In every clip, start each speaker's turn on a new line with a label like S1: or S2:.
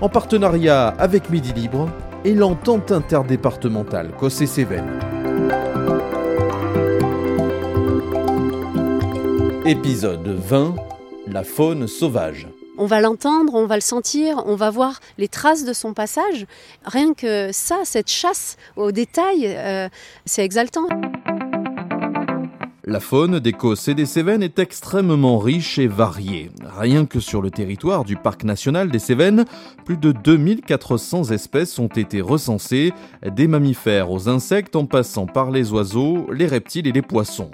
S1: en partenariat avec Midi Libre et l'entente interdépartementale Cossé-Cévennes. Épisode 20 La faune sauvage.
S2: On va l'entendre, on va le sentir, on va voir les traces de son passage. Rien que ça, cette chasse au détail, euh, c'est exaltant.
S1: La faune d'Écosse et des Cévennes est extrêmement riche et variée. Rien que sur le territoire du parc national des Cévennes, plus de 2400 espèces ont été recensées, des mammifères aux insectes en passant par les oiseaux, les reptiles et les poissons.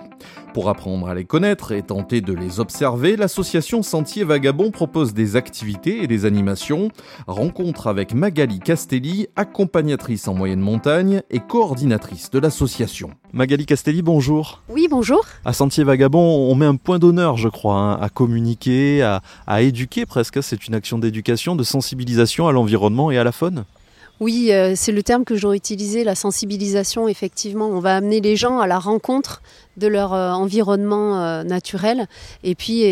S1: Pour apprendre à les connaître et tenter de les observer, l'association Sentier Vagabond propose des activités et des animations. Rencontre avec Magali Castelli, accompagnatrice en moyenne montagne et coordinatrice de l'association. Magali Castelli, bonjour.
S2: Oui, bonjour.
S1: À Sentier Vagabond, on met un point d'honneur, je crois, hein, à communiquer, à, à éduquer presque. C'est une action d'éducation, de sensibilisation à l'environnement et à la faune.
S2: Oui, euh, c'est le terme que j'aurais utilisé, la sensibilisation, effectivement. On va amener les gens à la rencontre de leur euh, environnement euh, naturel et puis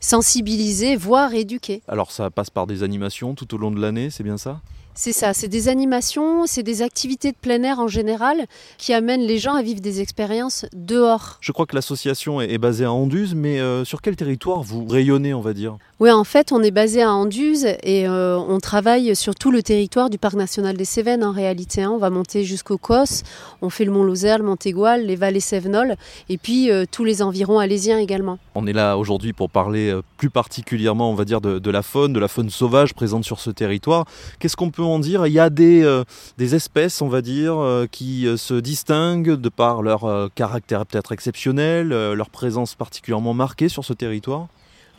S2: sensibiliser, voire éduquer.
S1: Alors ça passe par des animations tout au long de l'année, c'est bien ça?
S2: C'est ça, c'est des animations, c'est des activités de plein air en général qui amènent les gens à vivre des expériences dehors.
S1: Je crois que l'association est basée à Anduze, mais sur quel territoire vous rayonnez, on va dire?
S2: Oui, en fait, on est basé à Anduze et euh, on travaille sur tout le territoire du Parc national des Cévennes en réalité. Hein. On va monter jusqu'au Cos, on fait le Mont Lozère, le Montégoal, les vallées Cévenols et puis euh, tous les environs alésiens également.
S1: On est là aujourd'hui pour parler euh, plus particulièrement, on va dire, de, la faune, de la faune sauvage présente sur ce territoire. Qu'est-ce qu'on peut en dire? Il y a des, des espèces, on va dire, qui se distinguent de par leur caractère peut-être exceptionnel, leur présence particulièrement marquée sur ce territoire?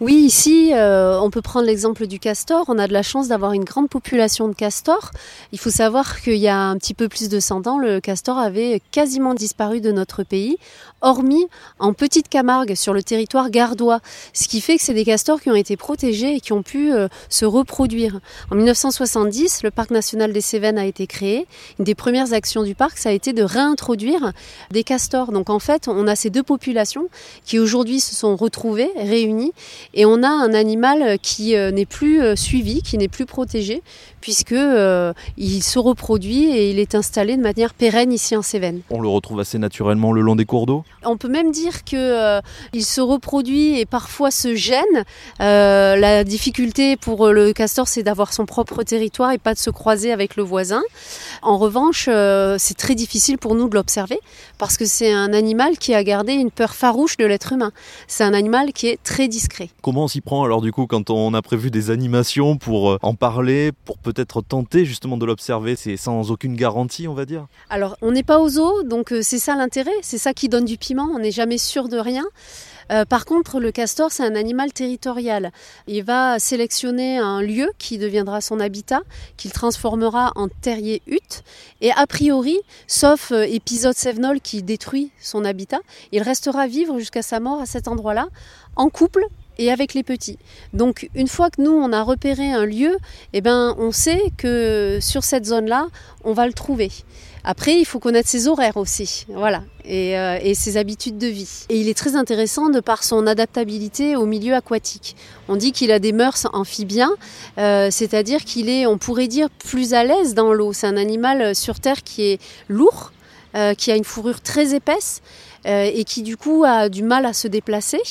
S2: Oui, ici, euh, on peut prendre l'exemple du castor. On a de la chance d'avoir une grande population de castors. Il faut savoir qu'il y a un petit peu plus de 100 ans, le castor avait quasiment disparu de notre pays, hormis en petite Camargue, sur le territoire gardois. Ce qui fait que c'est des castors qui ont été protégés et qui ont pu euh, se reproduire. En 1970, le parc national des Cévennes a été créé. Une des premières actions du parc, ça a été de réintroduire des castors. Donc en fait, on a ces deux populations qui aujourd'hui se sont retrouvées, réunies et on a un animal qui euh, n'est plus euh, suivi, qui n'est plus protégé, puisque euh, il se reproduit et il est installé de manière pérenne ici en Cévennes.
S1: On le retrouve assez naturellement le long des cours d'eau?
S2: On peut même dire que il se reproduit et parfois se gêne. la difficulté pour le castor, c'est d'avoir son propre territoire et pas de se croiser avec le voisin. En revanche, c'est très difficile pour nous de l'observer parce que c'est un animal qui a gardé une peur farouche de l'être humain. C'est un animal qui est très discret.
S1: Comment on s'y prend alors du coup quand on a prévu des animations pour euh, en parler, pour peut-être tenter justement de l'observer C'est sans aucune garantie on va dire
S2: Alors on n'est pas aux eaux, donc euh, c'est ça l'intérêt, c'est ça qui donne du piment, on n'est jamais sûr de rien. Euh, par contre, le castor, c'est un animal territorial. Il va sélectionner un lieu qui deviendra son habitat, qu'il transformera en terrier-hutte. Et a priori, sauf euh, épisode Sévenol qui détruit son habitat, il restera vivre jusqu'à sa mort à cet endroit-là, en couple et avec les petits. Donc une fois que nous on a repéré un lieu, eh ben on sait que sur cette zone-là, on va le trouver. Après, il faut connaître ses horaires aussi, voilà, euh, et, ses habitudes de vie. Et il est très intéressant de par son adaptabilité au milieu aquatique. On dit qu'il a des mœurs amphibiens, euh, c'est-à-dire qu'il est, on pourrait dire, plus à l'aise dans l'eau. C'est un animal sur Terre qui est lourd, euh, qui a une fourrure très épaisse euh, et qui du coup a du mal à se déplacer.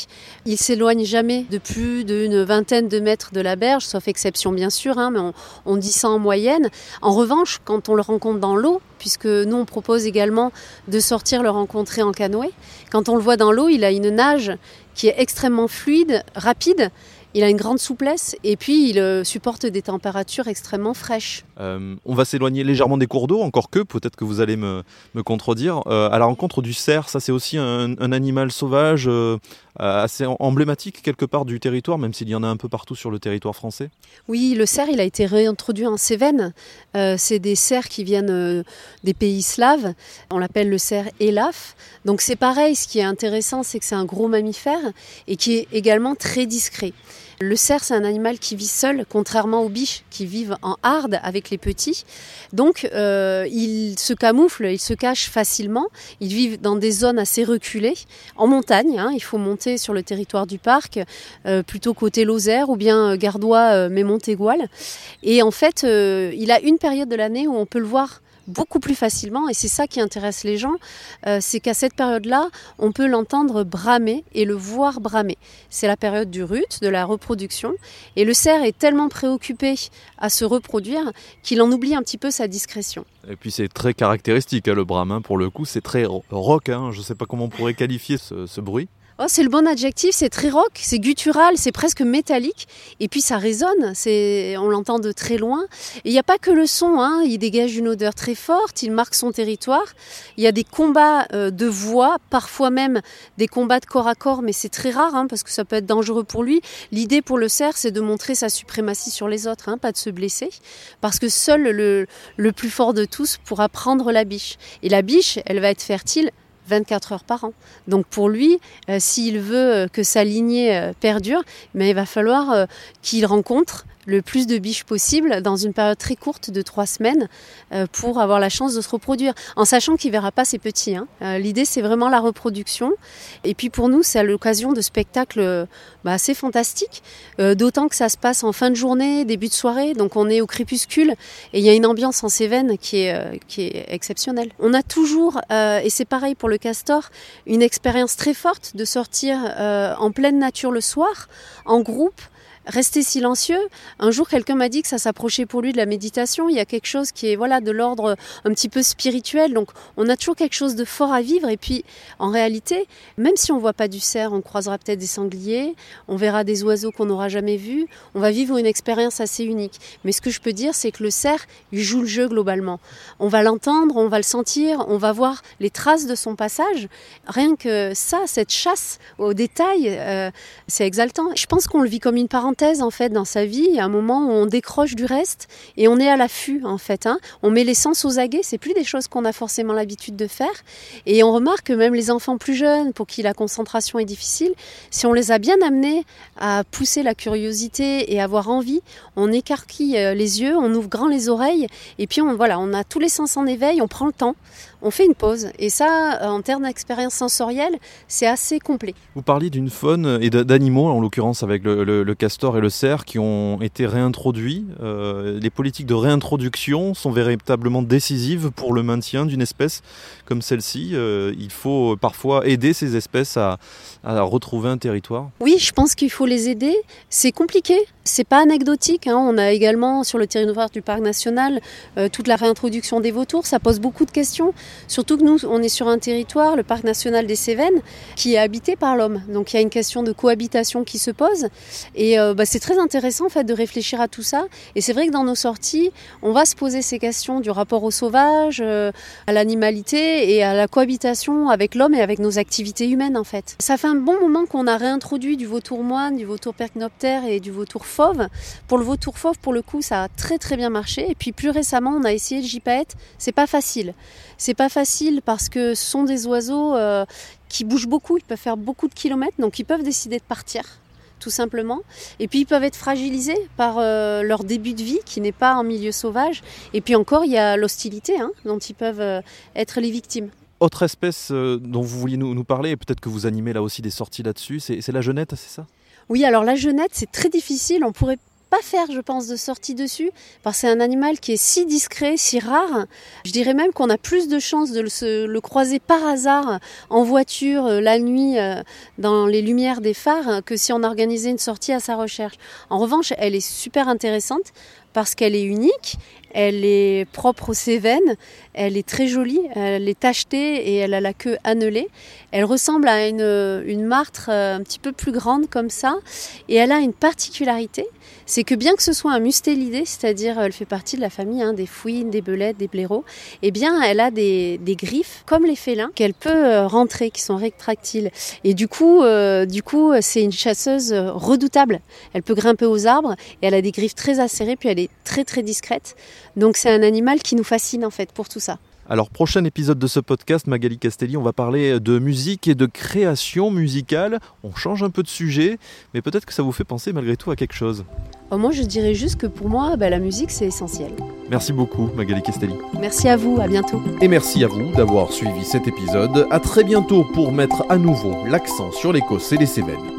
S2: Il s'éloigne jamais de plus d'une vingtaine de mètres de la berge, sauf exception bien sûr, hein, mais on, dit ça en moyenne. En revanche, quand on le rencontre dans l'eau, puisque nous on propose également de sortir le rencontrer en canoë, quand on le voit dans l'eau, il a une nage qui est extrêmement fluide, rapide, il a une grande souplesse et puis il euh, supporte des températures extrêmement fraîches.
S1: Euh, on va s'éloigner légèrement des cours d'eau, encore que, peut-être que vous allez me, contredire. Euh, à la rencontre du cerf, ça c'est aussi un, animal sauvage assez emblématique quelque part du territoire, même s'il y en a un peu partout sur le territoire français
S2: Oui, le cerf, il a été réintroduit en Cévennes. c'est des cerfs qui viennent des pays slaves. On l'appelle le cerf Elaf. Donc c'est pareil, ce qui est intéressant, c'est que c'est un gros mammifère et qui est également très discret. Le cerf, c'est un animal qui vit seul, contrairement aux biches qui vivent en harde avec les petits. Donc, euh, il se camoufle, il se cache facilement. Ils vivent dans des zones assez reculées, en montagne. Hein. il faut monter sur le territoire du parc, euh, plutôt côté Lozère ou bien euh, Gardois, mais Montégoal. Et en fait, il a une période de l'année où on peut le voir beaucoup plus facilement et c'est ça qui intéresse les gens, euh, c'est qu'à cette période-là, on peut l'entendre bramer et le voir bramer. C'est la période du rut, de la reproduction, et le cerf est tellement préoccupé à se reproduire qu'il en oublie un petit peu sa discrétion.
S1: Et puis c'est très caractéristique, hein, le brame, hein, pour le coup, c'est très rock, hein, je ne sais pas comment on pourrait qualifier ce bruit.
S2: Oh, c'est le bon adjectif, c'est très rock, c'est guttural, c'est presque métallique, et puis ça résonne, c'est, on l'entend de très loin. Il n'y a pas que le son, hein, il dégage une odeur très forte, il marque son territoire. Il y a des combats euh, de voix, parfois même des combats de corps à corps, mais c'est très rare hein, parce que ça peut être dangereux pour lui. L'idée pour le cerf, c'est de montrer sa suprématie sur les autres, hein, pas de se blesser, parce que seul le plus fort de tous pourra prendre la biche. Et la biche, elle va être fertile 24 heures par an. Donc pour lui, euh, s'il veut euh, que sa lignée euh, perdure, mais il va falloir qu'il rencontre le plus de biches possible dans une période très courte de trois semaines euh, pour avoir la chance de se reproduire, en sachant qu'il ne verra pas ses petits. Hein. Euh, l'idée, c'est vraiment la reproduction. Et puis pour nous, c'est l'occasion de spectacles bah, assez fantastiques, euh, d'autant que ça se passe en fin de journée, début de soirée, donc on est au crépuscule et il y a une ambiance en Cévennes qui est, qui est exceptionnelle. On a toujours, et c'est pareil pour le castor, une expérience très forte de sortir en pleine nature le soir, en groupe, rester silencieux. Un jour, quelqu'un m'a dit que ça s'approchait pour lui de la méditation. Il y a quelque chose qui est voilà de l'ordre un petit peu spirituel. Donc, on a toujours quelque chose de fort à vivre. Et puis, en réalité, même si on voit pas du cerf, on croisera peut-être des sangliers, on verra des oiseaux qu'on n'aura jamais vus. On va vivre une expérience assez unique. Mais ce que je peux dire, c'est que le cerf, il joue le jeu globalement. On va l'entendre, on va le sentir, on va voir les traces de son passage. Rien que ça, cette chasse au détail, euh, c'est exaltant. Je pense qu'on le vit comme une parenthèse en fait dans sa vie. Un moment où on décroche du reste et on est à l'affût en fait. Hein. On met les sens aux aguets. C'est plus des choses qu'on a forcément l'habitude de faire. Et on remarque que même les enfants plus jeunes, pour qui la concentration est difficile, si on les a bien amenés à pousser la curiosité et avoir envie, on écarquille euh, les yeux, on ouvre grand les oreilles et puis on voilà, on a tous les sens en éveil. On prend le temps on fait une pause. Et ça, euh, en termes d'expérience sensorielle, c'est assez complet.
S1: Vous parliez d'une faune et d'animaux, en l'occurrence avec le, castor et le cerf, qui ont été réintroduits. Euh, les politiques de réintroduction sont véritablement décisives pour le maintien d'une espèce comme celle-ci. Euh, il faut parfois aider ces espèces à, retrouver un territoire.
S2: Oui, je pense qu'il faut les aider. C'est compliqué. C'est pas anecdotique. Hein. On a également sur le territoire du parc national toute la réintroduction des vautours. Ça pose beaucoup de questions. Surtout que nous, on est sur un territoire, le parc national des Cévennes, qui est habité par l'homme. Donc il y a une question de cohabitation qui se pose. Et euh, bah, c'est très intéressant en fait de réfléchir à tout ça. Et c'est vrai que dans nos sorties, on va se poser ces questions du rapport au sauvage, euh, à l'animalité et à la cohabitation avec l'homme et avec nos activités humaines en fait. Ça fait un bon moment qu'on a réintroduit du vautour moine, du vautour percnoptère et du vautour Pour le vautour fauve, pour le coup, ça a très très bien marché. Et puis plus récemment, on a essayé le gypaète. C'est pas facile. C'est pas facile parce que ce sont des oiseaux euh, qui bougent beaucoup, ils peuvent faire beaucoup de kilomètres, donc ils peuvent décider de partir tout simplement. Et puis ils peuvent être fragilisés par euh, leur début de vie qui n'est pas en milieu sauvage. Et puis encore, il y a l'hostilité hein, dont ils peuvent euh, être les victimes.
S1: Autre espèce dont vous vouliez nous, nous parler, et peut-être que vous animez là aussi des sorties là-dessus, c'est la genette, c'est ça?
S2: Oui, alors la genette, c'est très difficile. On pourrait pas faire, je pense, de sortie dessus, parce que c'est un animal qui est si discret, si rare. Je dirais même qu'on a plus de chances de le, croiser par hasard en voiture euh, la nuit euh, dans les lumières des phares que si on organisait une sortie à sa recherche. En revanche, elle est super intéressante parce qu'elle est unique, Elle est propre aux Cévennes, elle est très jolie, elle est tachetée et elle a la queue annelée. Elle ressemble à une, martre euh, un petit peu plus grande comme ça et elle a une particularité, c'est que bien que ce soit un mustélidé, c'est-à-dire elle fait partie de la famille hein, des fouines, des belettes, des blaireaux, eh bien elle a des, griffes comme les félins qu'elle peut euh, rentrer, qui sont rétractiles. Et du coup, euh, du coup, c'est une chasseuse redoutable. Elle peut grimper aux arbres et elle a des griffes très acérées, puis elle est très très discrète. Donc c'est un animal qui nous fascine en fait pour tout ça.
S1: Alors, prochain épisode de ce podcast, Magali Castelli, on va parler de musique et de création musicale. On change un peu de sujet, mais peut-être que ça vous fait penser malgré tout à quelque chose.
S2: Oh, moi, je dirais juste que pour moi, bah, la musique, c'est essentiel.
S1: Merci beaucoup, Magali Castelli.
S2: Merci à vous, à bientôt.
S1: Et merci à vous d'avoir suivi cet épisode. À très bientôt pour mettre à nouveau l'accent sur l'Écosse et les Cévennes.